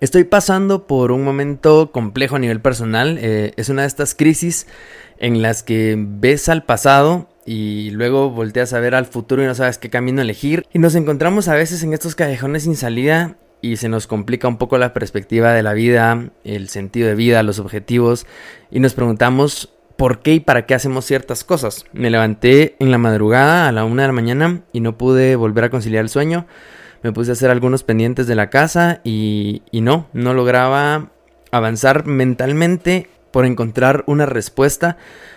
Estoy pasando por un momento complejo a nivel personal. Eh, es una de estas crisis en las que ves al pasado y luego volteas a ver al futuro y no sabes qué camino elegir. Y nos encontramos a veces en estos callejones sin salida y se nos complica un poco la perspectiva de la vida, el sentido de vida, los objetivos y nos preguntamos por qué y para qué hacemos ciertas cosas. Me levanté en la madrugada a la una de la mañana y no pude volver a conciliar el sueño me puse a hacer algunos pendientes de la casa y, y no, no lograba avanzar mentalmente por encontrar una respuesta,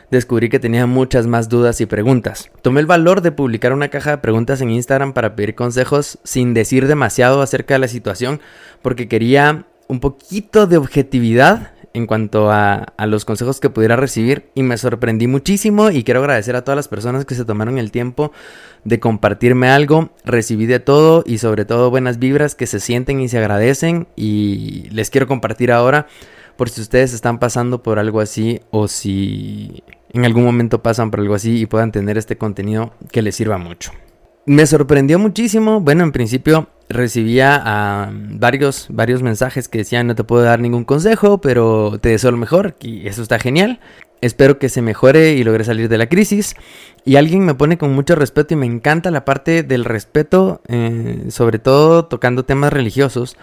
descubrí que tenía muchas más dudas y preguntas. Tomé el valor de publicar una caja de preguntas en Instagram para pedir consejos sin decir demasiado acerca de la situación, porque quería un poquito de objetividad en cuanto a, los consejos que pudiera recibir y me sorprendí muchísimo y quiero agradecer a todas las personas que se tomaron el tiempo de compartirme algo, recibí de todo y sobre todo buenas vibras que se sienten y se agradecen y les quiero compartir ahora por si ustedes están pasando por algo así o si en algún momento pasan por algo así y puedan tener este contenido que les sirva mucho. Me sorprendió muchísimo, bueno en principio recibía a varios, varios mensajes que decían no te puedo dar ningún consejo, pero te deseo lo mejor y eso está genial. Espero que se mejore y logre salir de la crisis. Y alguien me pone con mucho respeto y me encanta la parte del respeto, eh, sobre todo tocando temas religiosos.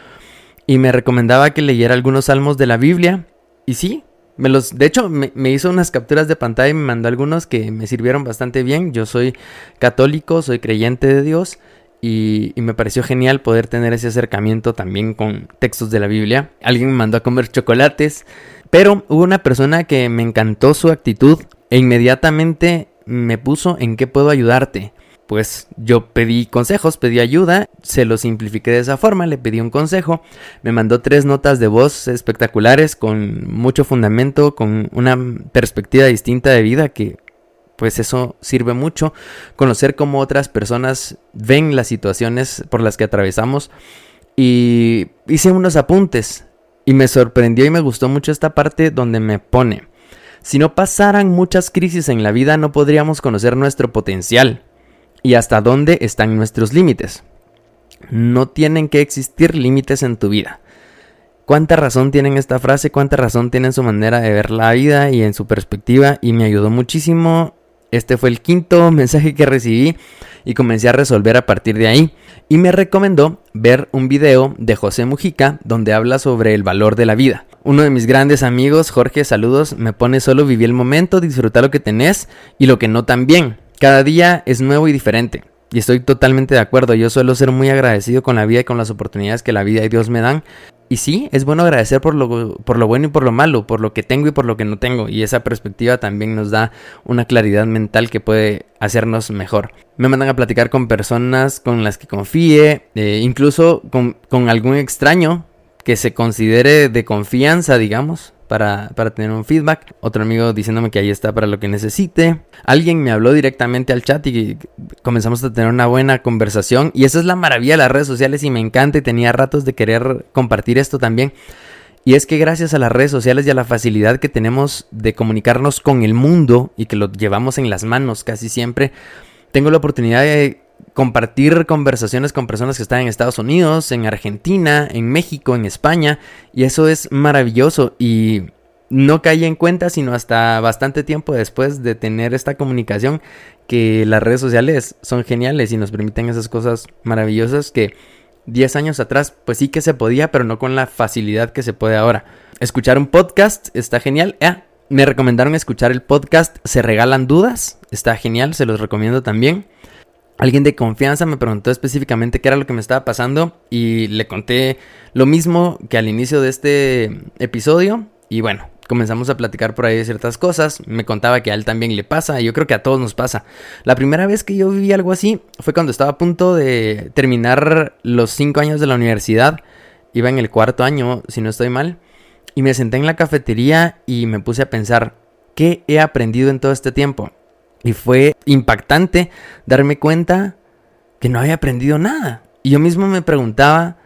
Y me recomendaba que leyera algunos salmos de la Biblia. Y sí, me los, de hecho, me, hizo unas capturas de pantalla y me mandó algunos que me sirvieron bastante bien. Yo soy católico, soy creyente de Dios y, me pareció genial poder tener ese acercamiento también con textos de la Biblia. Alguien me mandó a comer chocolates, pero hubo una persona que me encantó su actitud e inmediatamente me puso en qué puedo ayudarte. Pues yo pedí consejos, pedí ayuda, se lo simplifiqué de esa forma, le pedí un consejo, me mandó tres notas de voz espectaculares con mucho fundamento, con una perspectiva distinta de vida que pues eso sirve mucho. Conocer cómo otras personas ven las situaciones por las que atravesamos. Y hice unos apuntes. Y me sorprendió y me gustó mucho esta parte donde me pone. Si no pasaran muchas crisis en la vida no podríamos conocer nuestro potencial y hasta dónde están nuestros límites. No tienen que existir límites en tu vida. ¿Cuánta razón tienen esta frase? ¿Cuánta razón tienen su manera de ver la vida y en su perspectiva? Y me ayudó muchísimo este fue el quinto mensaje que recibí y comencé a resolver a partir de ahí. Y me recomendó ver un video de José Mujica donde habla sobre el valor de la vida. Uno de mis grandes amigos, Jorge, saludos, me pone solo vivir el momento, disfrutar lo que tenés y lo que no también. Cada día es nuevo y diferente. Y estoy totalmente de acuerdo, yo suelo ser muy agradecido con la vida y con las oportunidades que la vida y Dios me dan. Y sí, es bueno agradecer por lo, por lo bueno y por lo malo, por lo que tengo y por lo que no tengo. Y esa perspectiva también nos da una claridad mental que puede hacernos mejor. Me mandan a platicar con personas con las que confíe, eh, incluso con, con algún extraño que se considere de confianza, digamos para, tener un feedback. Otro amigo diciéndome que ahí está para lo que necesite. Alguien me habló directamente al chat y comenzamos a tener una buena conversación. Y esa es la maravilla de las redes sociales y me encanta y tenía ratos de querer compartir esto también. Y es que gracias a las redes sociales y a la facilidad que tenemos de comunicarnos con el mundo y que lo llevamos en las manos casi siempre, tengo la oportunidad de compartir conversaciones con personas que están en Estados Unidos, en Argentina, en México, en España, y eso es maravilloso y no caí en cuenta sino hasta bastante tiempo después de tener esta comunicación que las redes sociales son geniales y nos permiten esas cosas maravillosas que 10 años atrás pues sí que se podía, pero no con la facilidad que se puede ahora. Escuchar un podcast está genial. Ah, me recomendaron escuchar el podcast Se regalan dudas, está genial, se los recomiendo también. Alguien de confianza me preguntó específicamente qué era lo que me estaba pasando y le conté lo mismo que al inicio de este episodio y bueno, comenzamos a platicar por ahí de ciertas cosas, me contaba que a él también le pasa y yo creo que a todos nos pasa. La primera vez que yo viví algo así fue cuando estaba a punto de terminar los cinco años de la universidad, iba en el cuarto año si no estoy mal, y me senté en la cafetería y me puse a pensar, ¿qué he aprendido en todo este tiempo? Y fue impactante darme cuenta que no había aprendido nada. Y yo mismo me preguntaba,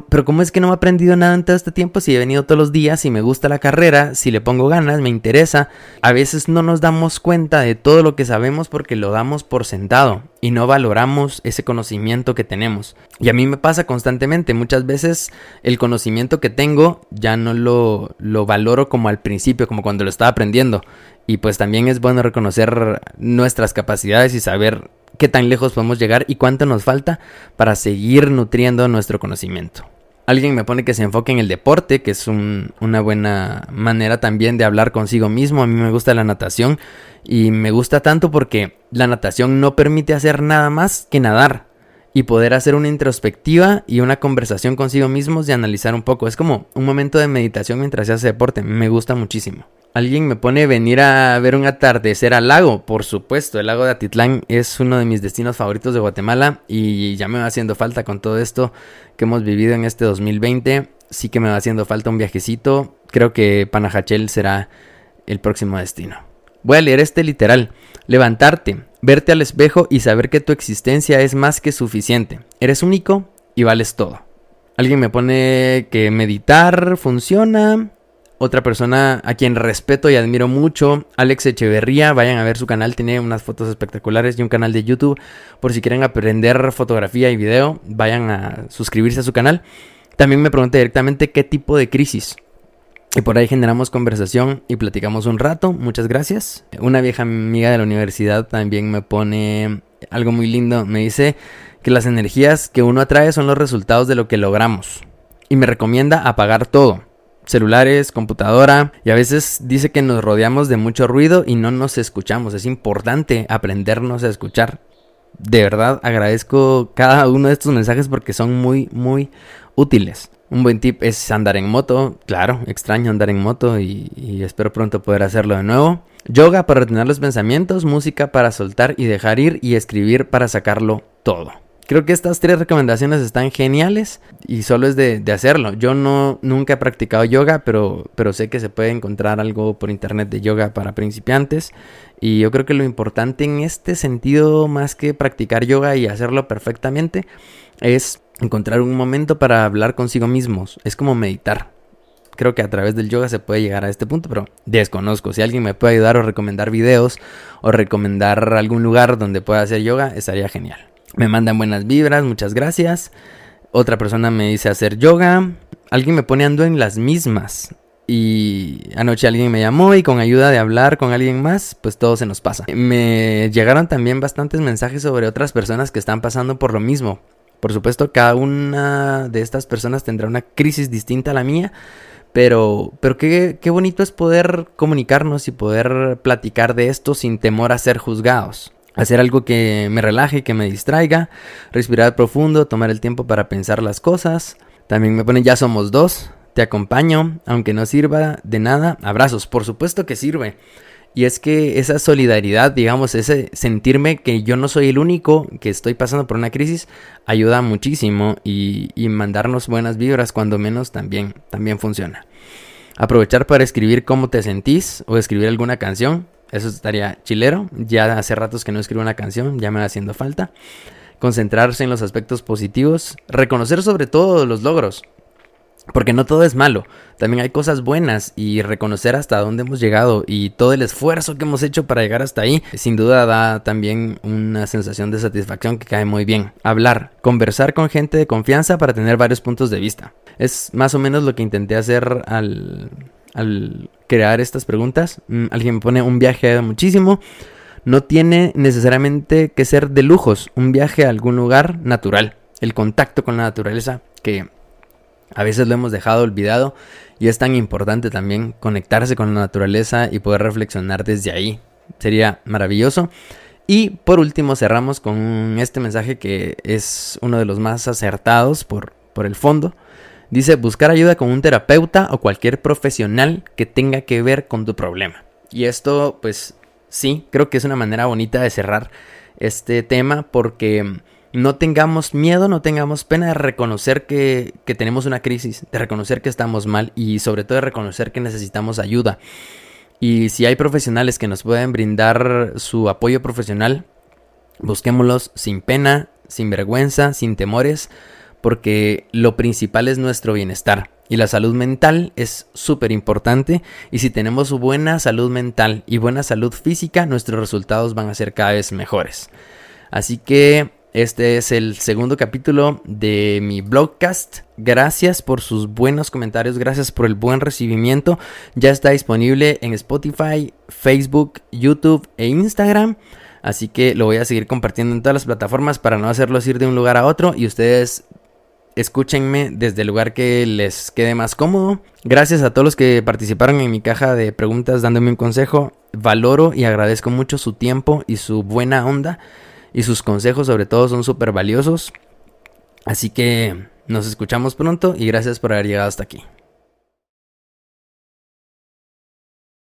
pero ¿cómo es que no he aprendido nada en todo este tiempo si he venido todos los días, si me gusta la carrera, si le pongo ganas, me interesa? A veces no nos damos cuenta de todo lo que sabemos porque lo damos por sentado y no valoramos ese conocimiento que tenemos. Y a mí me pasa constantemente, muchas veces el conocimiento que tengo ya no lo, lo valoro como al principio, como cuando lo estaba aprendiendo. Y pues también es bueno reconocer nuestras capacidades y saber qué tan lejos podemos llegar y cuánto nos falta para seguir nutriendo nuestro conocimiento. Alguien me pone que se enfoque en el deporte, que es una buena manera también de hablar consigo mismo. A mí me gusta la natación y me gusta tanto porque la natación no permite hacer nada más que nadar y poder hacer una introspectiva y una conversación consigo mismos y analizar un poco. Es como un momento de meditación mientras se hace deporte. Me gusta muchísimo. Alguien me pone venir a ver un atardecer al lago. Por supuesto, el lago de Atitlán es uno de mis destinos favoritos de Guatemala y ya me va haciendo falta con todo esto que hemos vivido en este 2020. Sí que me va haciendo falta un viajecito. Creo que Panajachel será el próximo destino. Voy a leer este literal. Levantarte, verte al espejo y saber que tu existencia es más que suficiente. Eres único y vales todo. Alguien me pone que meditar funciona. Otra persona a quien respeto y admiro mucho, Alex Echeverría, vayan a ver su canal, tiene unas fotos espectaculares y un canal de YouTube. Por si quieren aprender fotografía y video, vayan a suscribirse a su canal. También me pregunté directamente qué tipo de crisis. Y por ahí generamos conversación y platicamos un rato. Muchas gracias. Una vieja amiga de la universidad también me pone algo muy lindo. Me dice que las energías que uno atrae son los resultados de lo que logramos. Y me recomienda apagar todo celulares, computadora y a veces dice que nos rodeamos de mucho ruido y no nos escuchamos. Es importante aprendernos a escuchar. De verdad agradezco cada uno de estos mensajes porque son muy, muy útiles. Un buen tip es andar en moto. Claro, extraño andar en moto y, espero pronto poder hacerlo de nuevo. Yoga para retener los pensamientos, música para soltar y dejar ir y escribir para sacarlo todo. Creo que estas tres recomendaciones están geniales y solo es de, hacerlo. Yo no nunca he practicado yoga, pero, pero sé que se puede encontrar algo por internet de yoga para principiantes. Y yo creo que lo importante en este sentido, más que practicar yoga y hacerlo perfectamente, es encontrar un momento para hablar consigo mismos. Es como meditar. Creo que a través del yoga se puede llegar a este punto, pero desconozco. Si alguien me puede ayudar o recomendar videos o recomendar algún lugar donde pueda hacer yoga, estaría genial. Me mandan buenas vibras, muchas gracias. Otra persona me dice hacer yoga. Alguien me pone ando en las mismas. Y anoche alguien me llamó y con ayuda de hablar con alguien más, pues todo se nos pasa. Me llegaron también bastantes mensajes sobre otras personas que están pasando por lo mismo. Por supuesto, cada una de estas personas tendrá una crisis distinta a la mía. Pero, pero qué, qué bonito es poder comunicarnos y poder platicar de esto sin temor a ser juzgados hacer algo que me relaje, que me distraiga, respirar profundo, tomar el tiempo para pensar las cosas. También me pone ya somos dos, te acompaño, aunque no sirva de nada, abrazos, por supuesto que sirve. Y es que esa solidaridad, digamos, ese sentirme que yo no soy el único que estoy pasando por una crisis, ayuda muchísimo y, y mandarnos buenas vibras cuando menos también, también funciona. Aprovechar para escribir cómo te sentís o escribir alguna canción, eso estaría chilero. Ya hace ratos que no escribo una canción, ya me va haciendo falta. Concentrarse en los aspectos positivos. Reconocer sobre todo los logros. Porque no todo es malo, también hay cosas buenas y reconocer hasta dónde hemos llegado y todo el esfuerzo que hemos hecho para llegar hasta ahí, sin duda da también una sensación de satisfacción que cae muy bien. Hablar, conversar con gente de confianza para tener varios puntos de vista. Es más o menos lo que intenté hacer al, al crear estas preguntas. Mm, alguien me pone un viaje muchísimo. No tiene necesariamente que ser de lujos, un viaje a algún lugar natural. El contacto con la naturaleza que a veces lo hemos dejado olvidado y es tan importante también conectarse con la naturaleza y poder reflexionar desde ahí. Sería maravilloso. Y por último cerramos con este mensaje que es uno de los más acertados por, por el fondo. Dice buscar ayuda con un terapeuta o cualquier profesional que tenga que ver con tu problema. Y esto, pues sí, creo que es una manera bonita de cerrar este tema porque no tengamos miedo, no tengamos pena de reconocer que, que, tenemos una crisis, de reconocer que estamos mal y sobre todo de reconocer que necesitamos ayuda. Y si hay profesionales que nos pueden brindar su apoyo profesional, busquémoslos sin pena, sin vergüenza, sin temores, porque lo principal es nuestro bienestar. Y la salud mental es súper importante. Y si tenemos buena salud mental y buena salud física, nuestros resultados van a ser cada vez mejores. Así que este es el segundo capítulo de mi blogcast. Gracias por sus buenos comentarios, gracias por el buen recibimiento. Ya está disponible en Spotify, Facebook, YouTube e Instagram. Así que lo voy a seguir compartiendo en todas las plataformas para no hacerlos ir de un lugar a otro y ustedes escúchenme desde el lugar que les quede más cómodo. Gracias a todos los que participaron en mi caja de preguntas dándome un consejo. Valoro y agradezco mucho su tiempo y su buena onda y sus consejos sobre todo son súper valiosos. Así que nos escuchamos pronto y gracias por haber llegado hasta aquí.